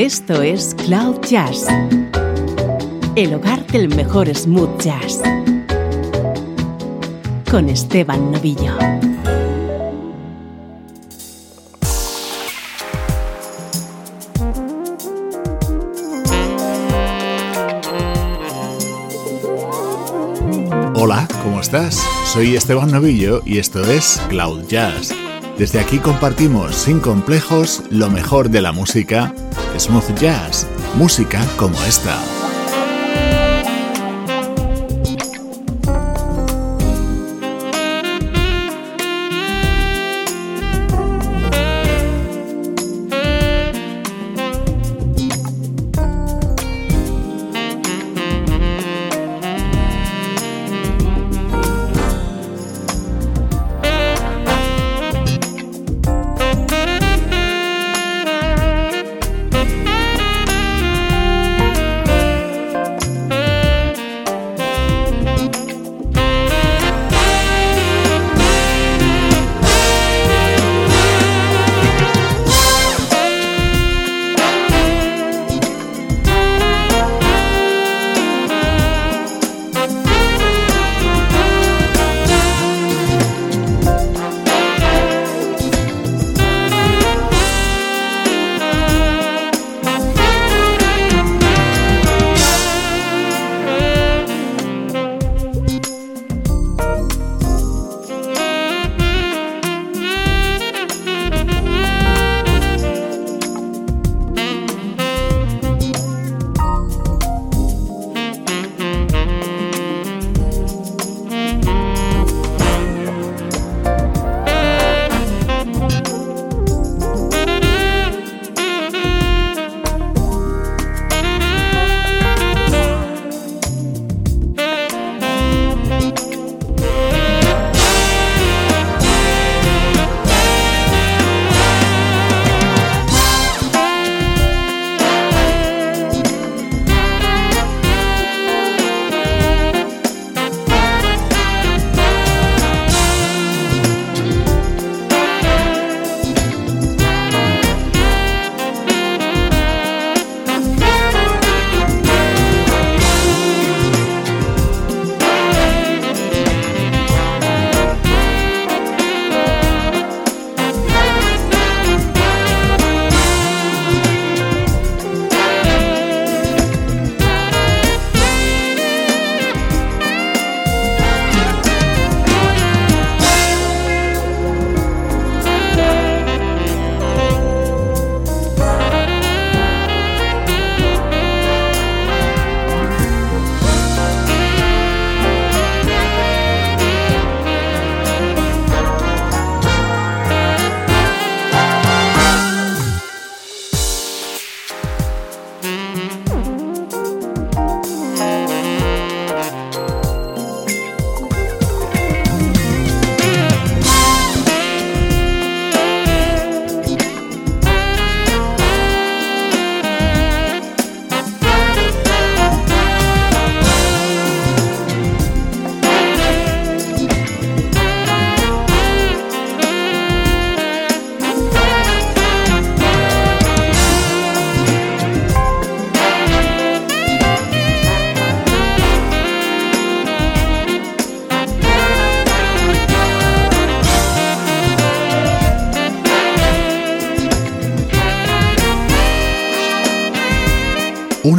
Esto es Cloud Jazz, el hogar del mejor smooth jazz, con Esteban Novillo. Hola, ¿cómo estás? Soy Esteban Novillo y esto es Cloud Jazz. Desde aquí compartimos sin complejos lo mejor de la música, smooth jazz, música como esta.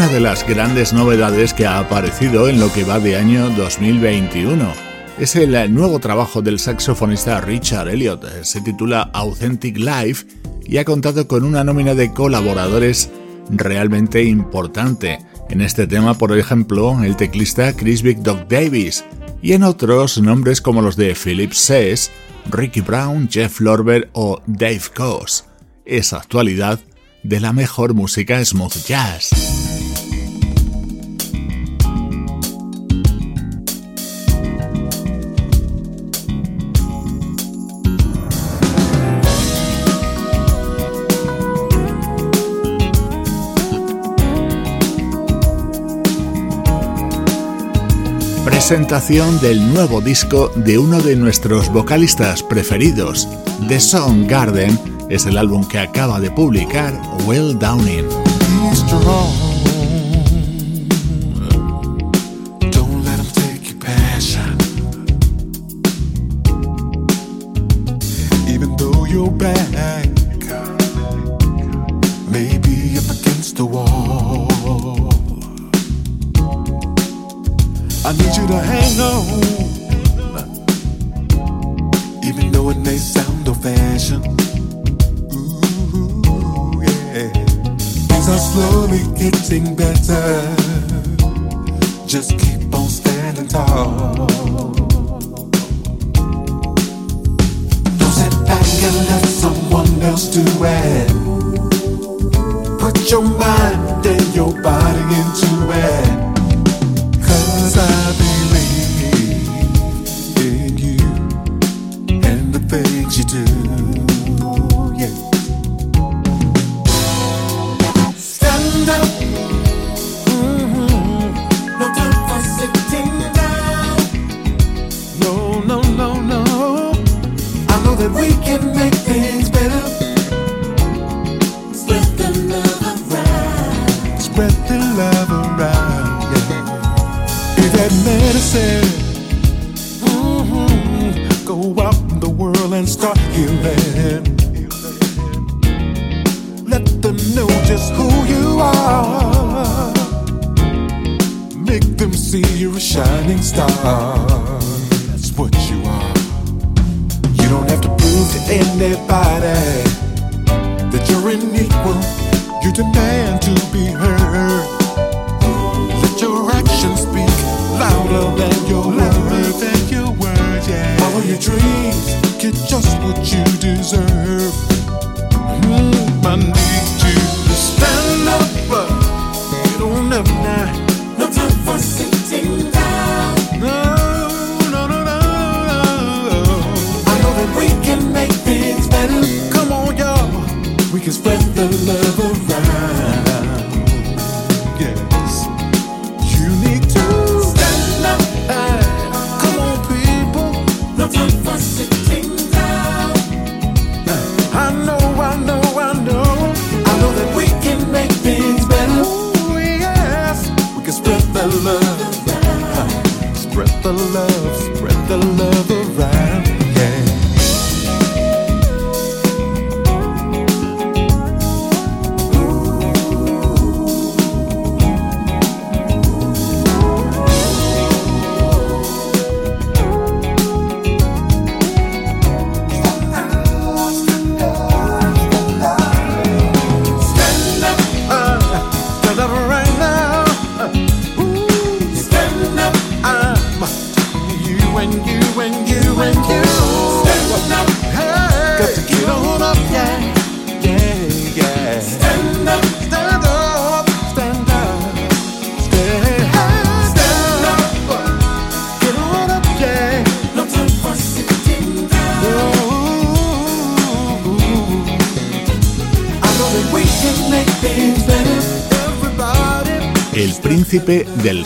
Una de las grandes novedades que ha aparecido en lo que va de año 2021. Es el nuevo trabajo del saxofonista Richard Elliot. Se titula Authentic Life y ha contado con una nómina de colaboradores realmente importante. En este tema, por ejemplo, el teclista Chris Big Dog Davis y en otros nombres como los de Philip Sess, Ricky Brown, Jeff Lorber o Dave Coase. Esa actualidad de la mejor música smooth jazz. Presentación del nuevo disco de uno de nuestros vocalistas preferidos, The Song Garden, es el álbum que acaba de publicar Will Downing. slowly getting better. Just keep on standing tall. Don't sit back and let someone else do it. Put your mind and your body into it. Cause I believe in you and the things you do.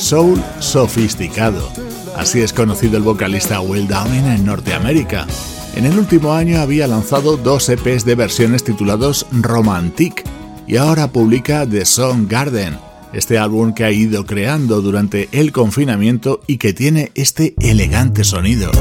Soul sofisticado. Así es conocido el vocalista Will Downing en Norteamérica. En el último año había lanzado dos EPs de versiones titulados Romantic y ahora publica The Song Garden, este álbum que ha ido creando durante el confinamiento y que tiene este elegante sonido.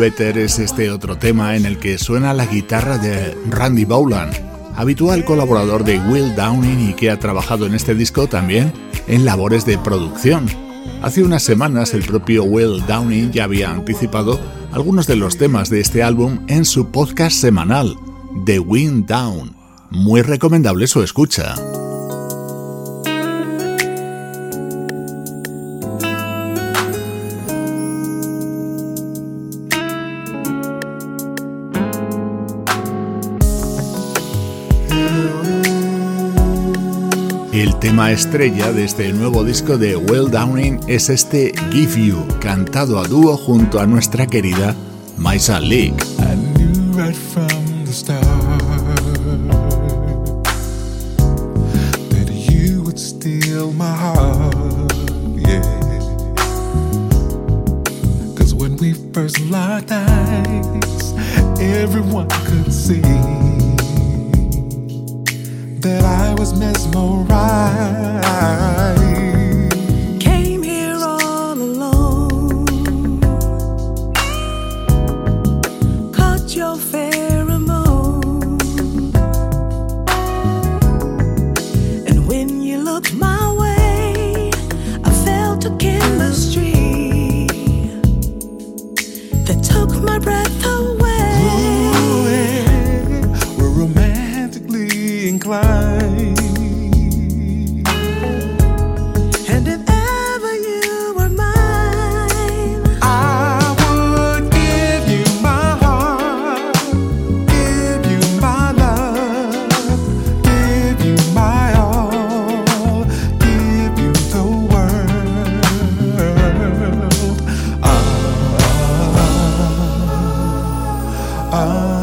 Better es este otro tema en el que suena la guitarra de Randy Bowland, habitual colaborador de Will Downing y que ha trabajado en este disco también en labores de producción. Hace unas semanas el propio Will Downing ya había anticipado algunos de los temas de este álbum en su podcast semanal, The Wind Down. Muy recomendable su escucha. Tema estrella de este nuevo disco de Will Downing es este Give You, cantado a dúo junto a nuestra querida Maisa Leak. I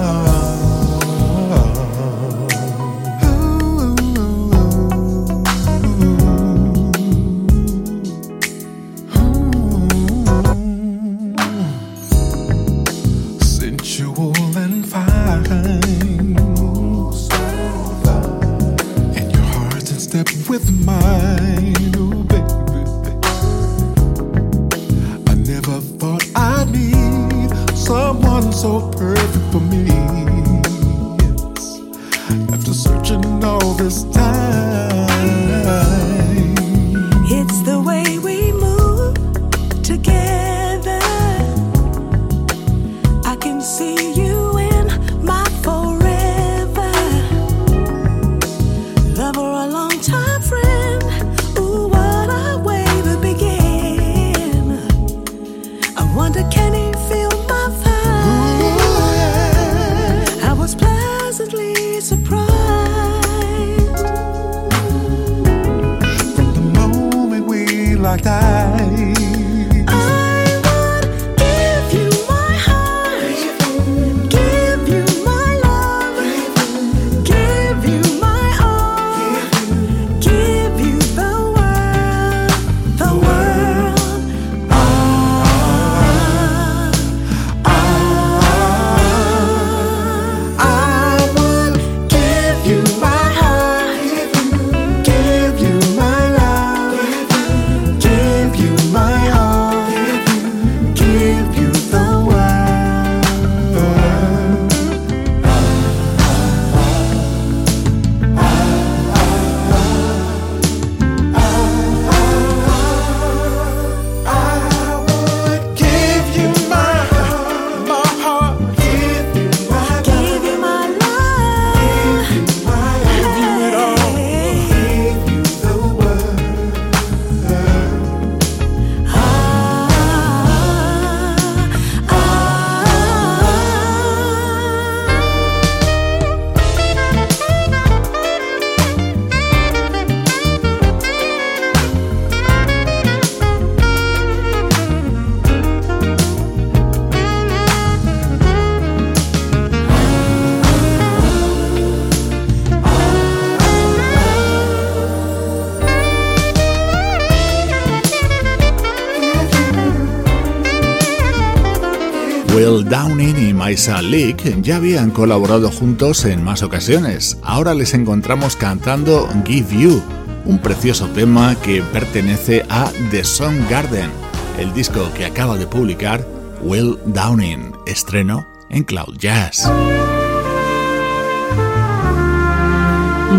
Maisa Leak ya habían colaborado juntos en más ocasiones. Ahora les encontramos cantando Give You, un precioso tema que pertenece a The Song Garden, el disco que acaba de publicar Will Downing, estreno en Cloud Jazz.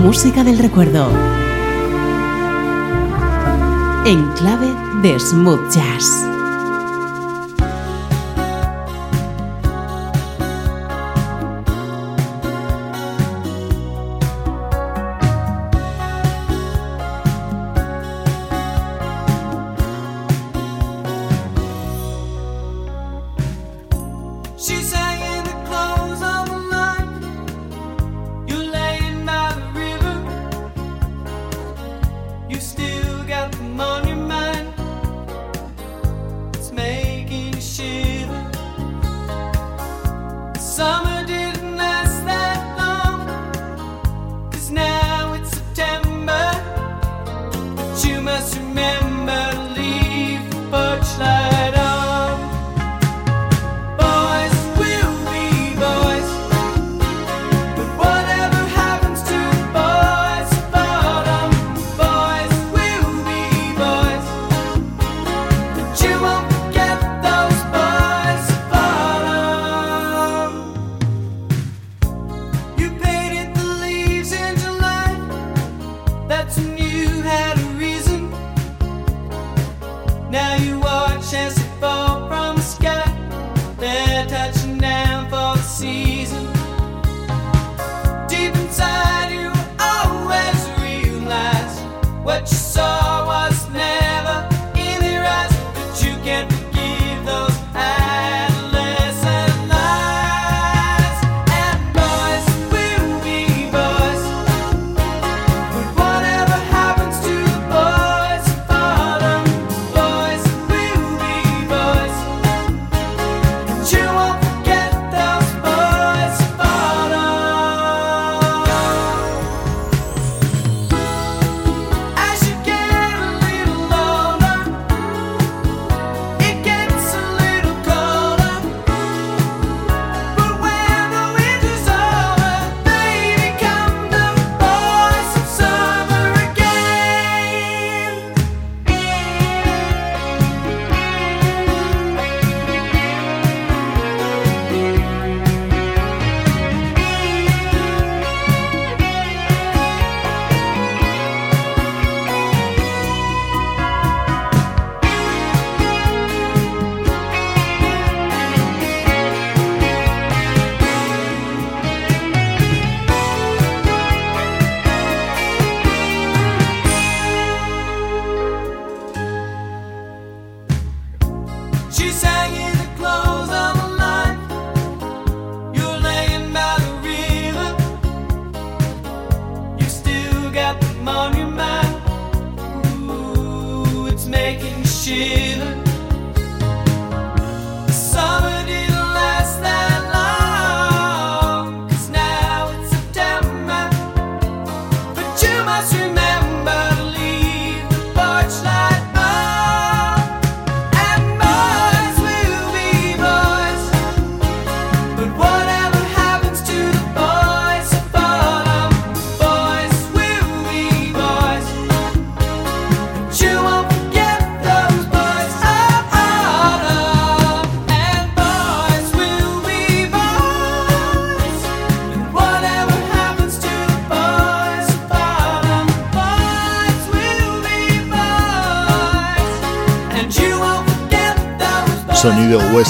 Música del recuerdo. En clave de smooth jazz.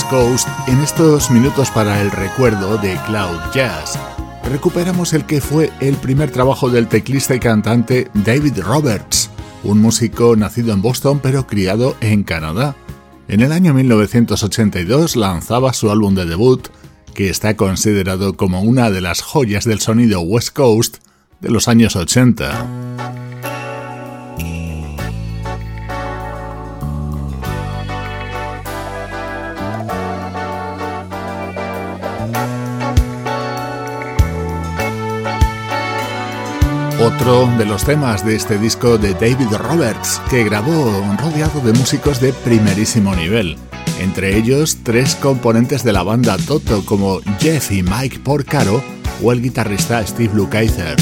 Coast en estos minutos para el recuerdo de Cloud Jazz. Recuperamos el que fue el primer trabajo del teclista y cantante David Roberts, un músico nacido en Boston pero criado en Canadá. En el año 1982 lanzaba su álbum de debut, que está considerado como una de las joyas del sonido West Coast de los años 80. Otro de los temas de este disco de David Roberts, que grabó rodeado de músicos de primerísimo nivel, entre ellos tres componentes de la banda Toto como Jeff y Mike Porcaro o el guitarrista Steve Lukather.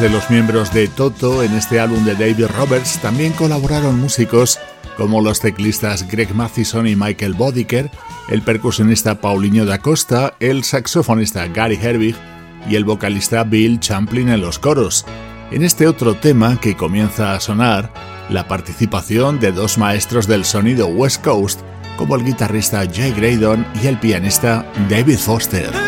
De los miembros de Toto en este álbum de David Roberts, también colaboraron músicos como los teclistas Greg Mathison y Michael Bodiker, el percusionista Paulinho da Costa, el saxofonista Gary Herbig y el vocalista Bill Champlin en los coros. En este otro tema que comienza a sonar, la participación de dos maestros del sonido West Coast, como el guitarrista Jay Graydon y el pianista David Foster.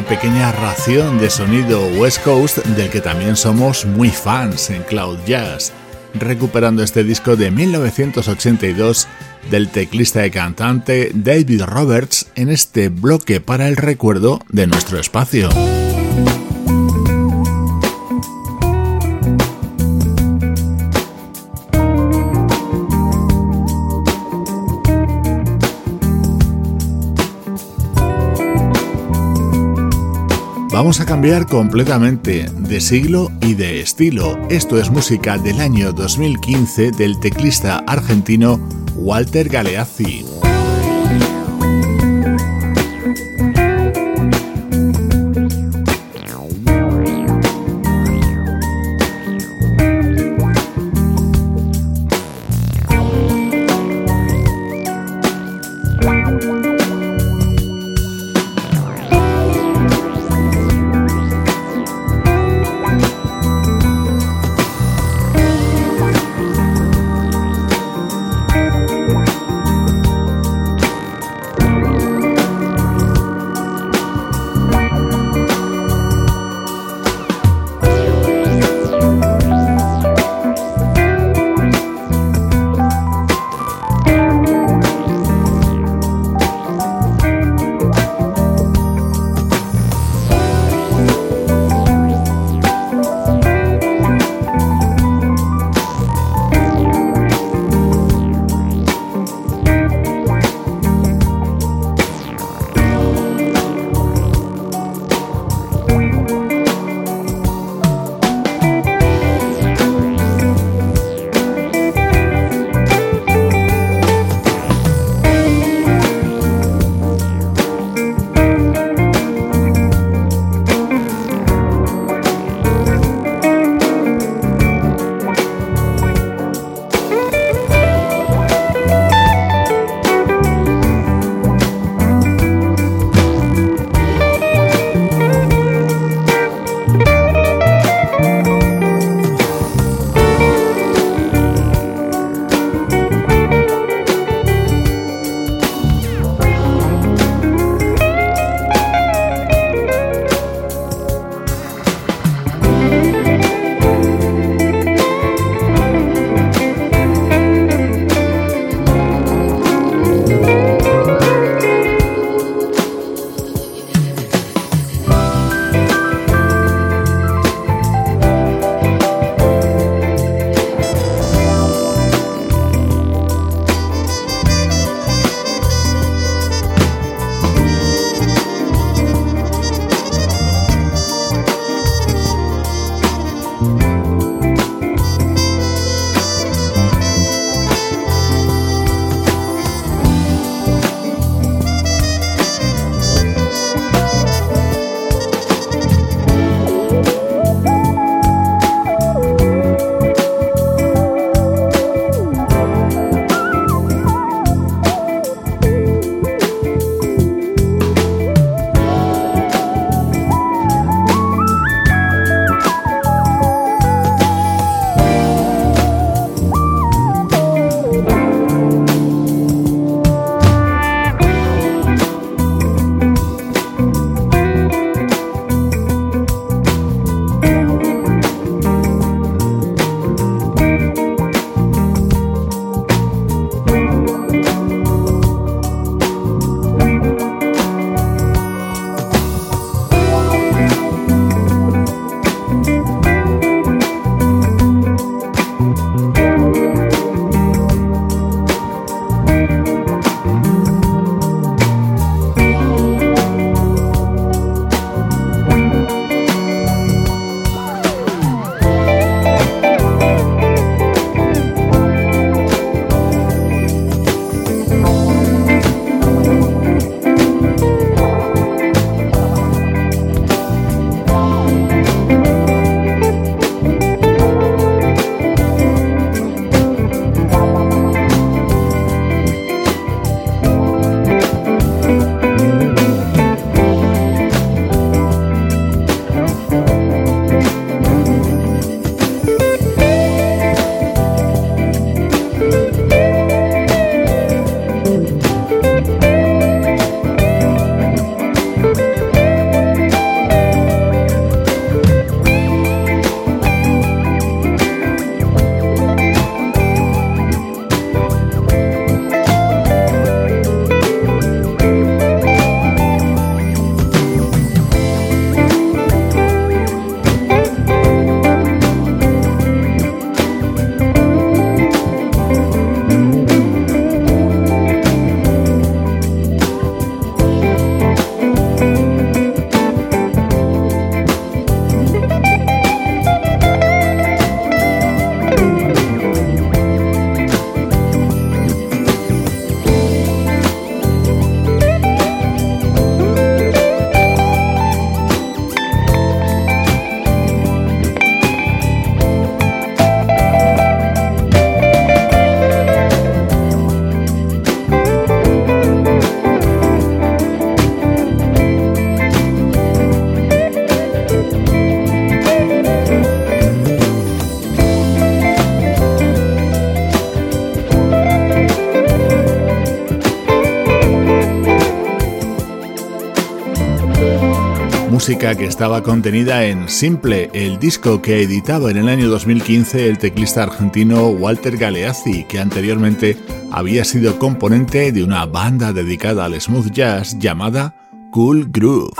Pequeña ración de sonido West Coast del que también somos muy fans en Cloud Jazz, recuperando este disco de 1982 del teclista y cantante David Roberts en este bloque para el recuerdo de nuestro espacio. Vamos a cambiar completamente de siglo y de estilo. Esto es música del año 2015 del teclista argentino Walter Galeazzi. Música que estaba contenida en Simple, el disco que editaba en el año 2015 el teclista argentino Walter Galeazzi, que anteriormente había sido componente de una banda dedicada al smooth jazz llamada Cool Groove.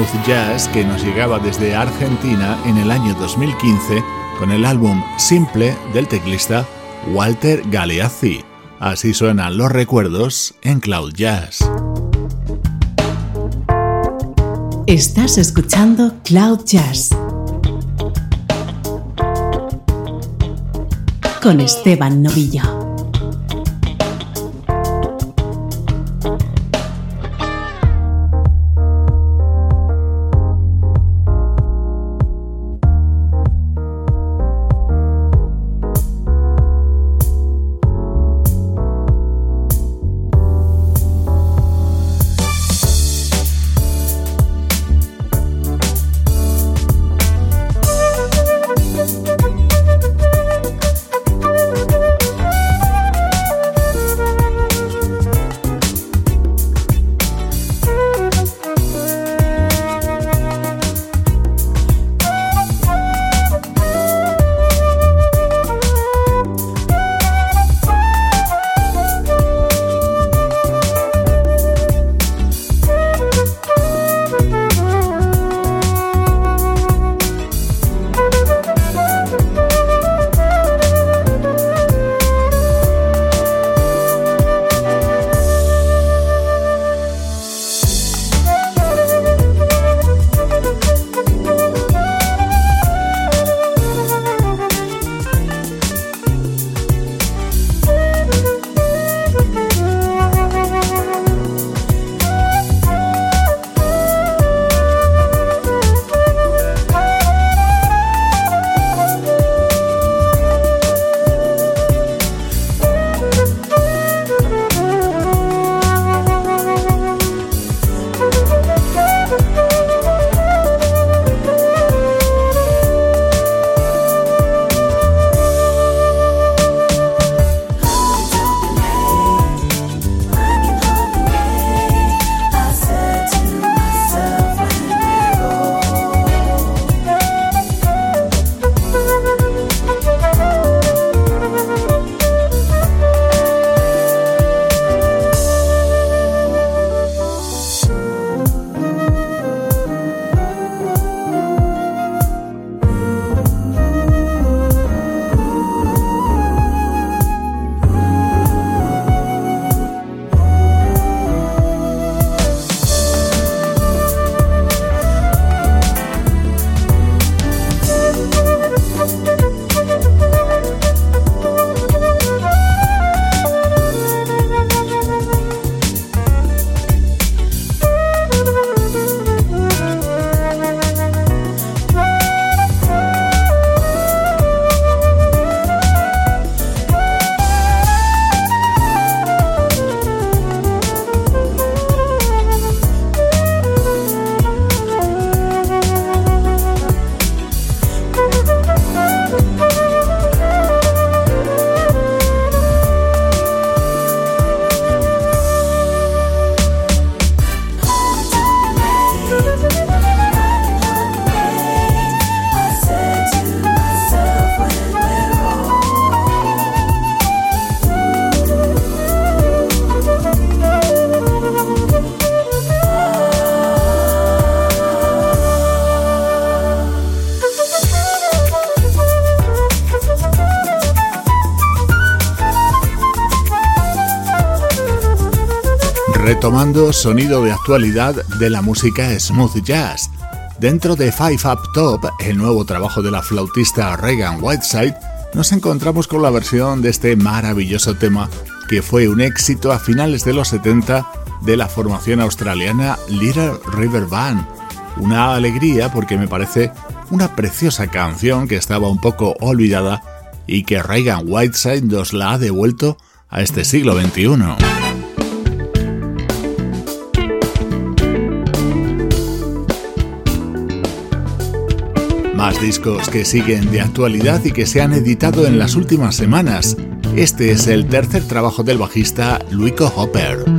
Smooth jazz que nos llegaba desde Argentina en el año 2015 con el álbum Simple del teclista Walter Galeazzi. Así suenan los recuerdos en Cloud Jazz. Estás escuchando Cloud Jazz con Esteban Novillo. Tomando sonido de actualidad de la música smooth jazz. Dentro de Five Up Top, el nuevo trabajo de la flautista Reagan Whiteside, nos encontramos con la versión de este maravilloso tema que fue un éxito a finales de los 70 de la formación australiana Little River Band. Una alegría porque me parece una preciosa canción que estaba un poco olvidada y que Reagan Whiteside nos la ha devuelto a este siglo XXI. Más discos que siguen de actualidad y que se han editado en las últimas semanas. Este es el tercer trabajo del bajista Luico Hopper.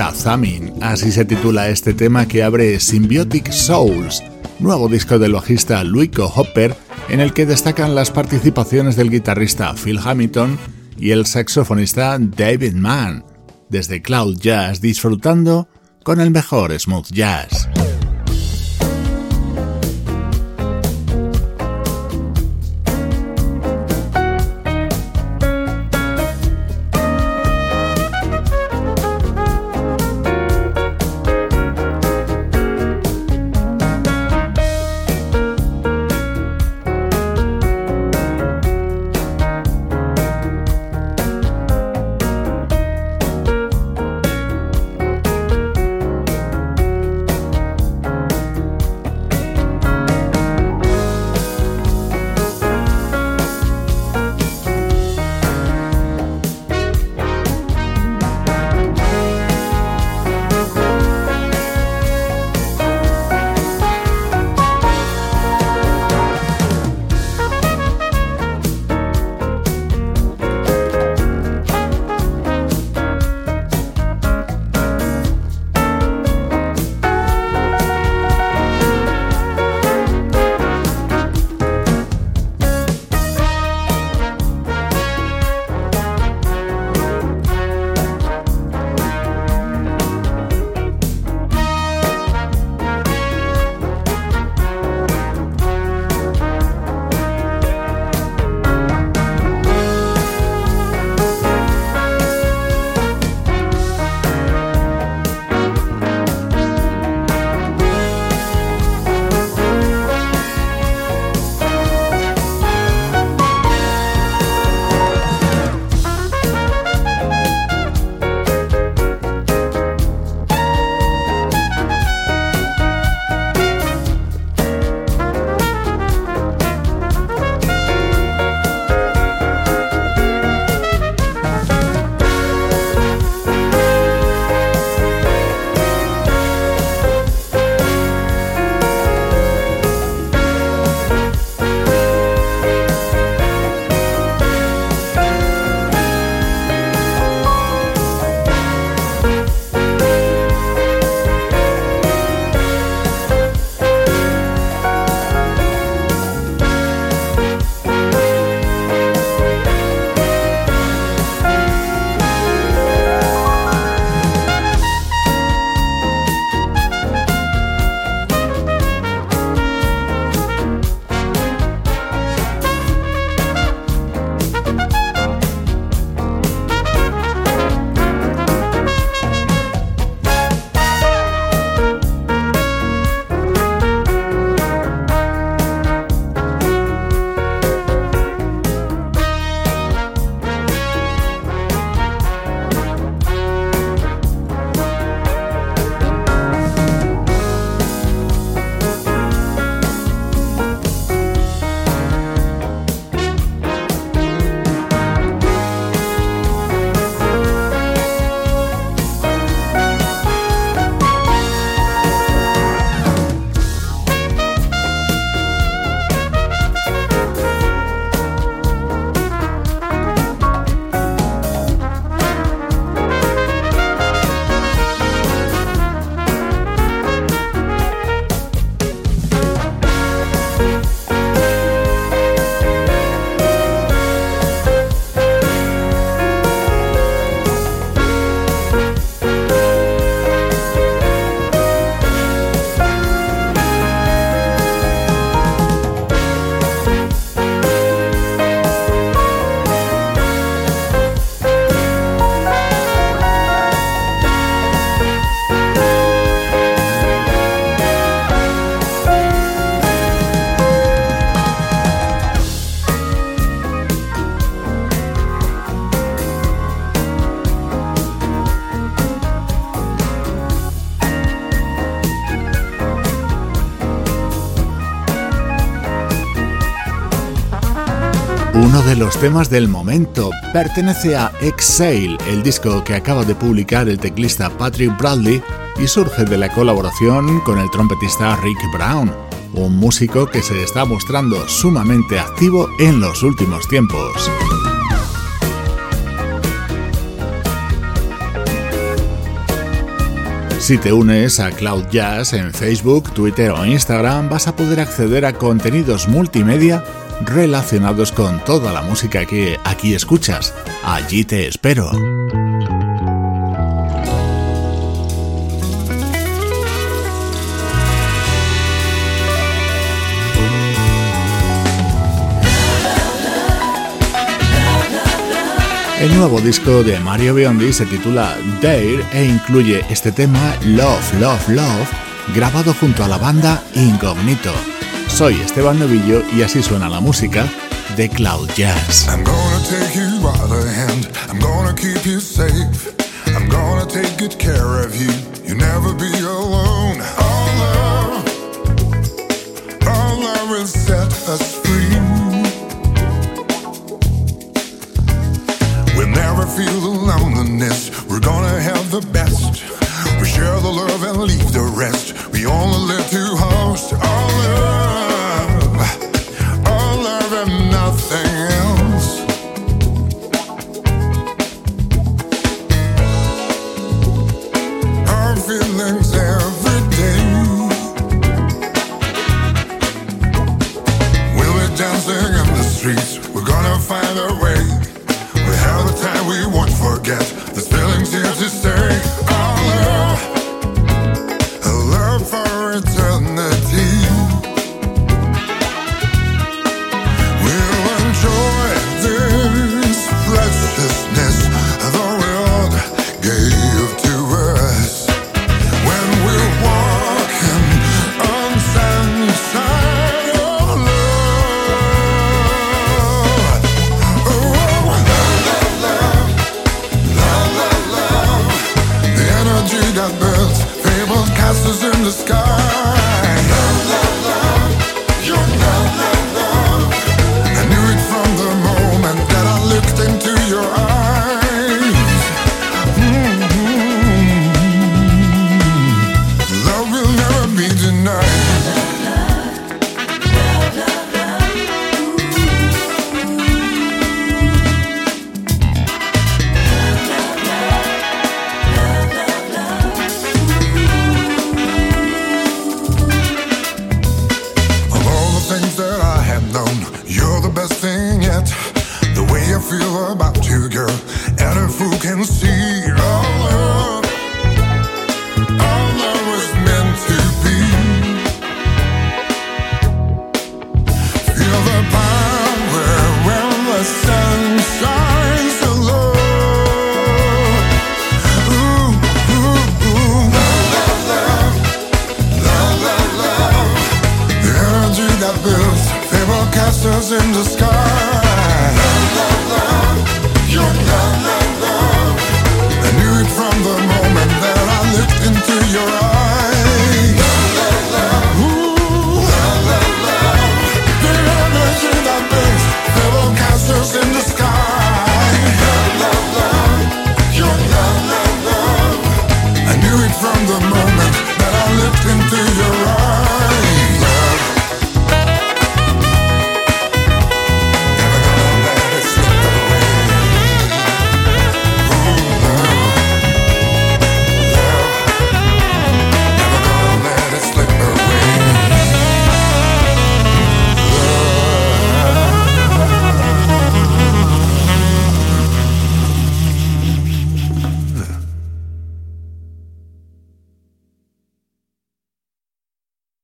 Así se titula este tema que abre Symbiotic Souls, nuevo disco del bajista Luico Hopper, en el que destacan las participaciones del guitarrista Phil Hamilton y el saxofonista David Mann, desde Cloud Jazz disfrutando con el mejor smooth jazz. Los temas del momento. Pertenece a Exhale, el disco que acaba de publicar el teclista Patrick Bradley y surge de la colaboración con el trompetista Rick Brown, un músico que se está mostrando sumamente activo en los últimos tiempos. Si te unes a Cloud Jazz en Facebook, Twitter o Instagram vas a poder acceder a contenidos multimedia relacionados con toda la música que aquí escuchas. Allí te espero. El nuevo disco de Mario Biondi se titula Dare e incluye este tema Love, Love, Love, grabado junto a la banda Incognito. Soy Esteban Novillo y así suena la música de Cloud Jazz. I'm gonna take you by the hand, I'm gonna keep you safe, I'm gonna take good care of you, you never be alone. Our love, our love will set us free. We'll never feel the loneliness, we're gonna have the best. We share the love and leave the rest. We only live to host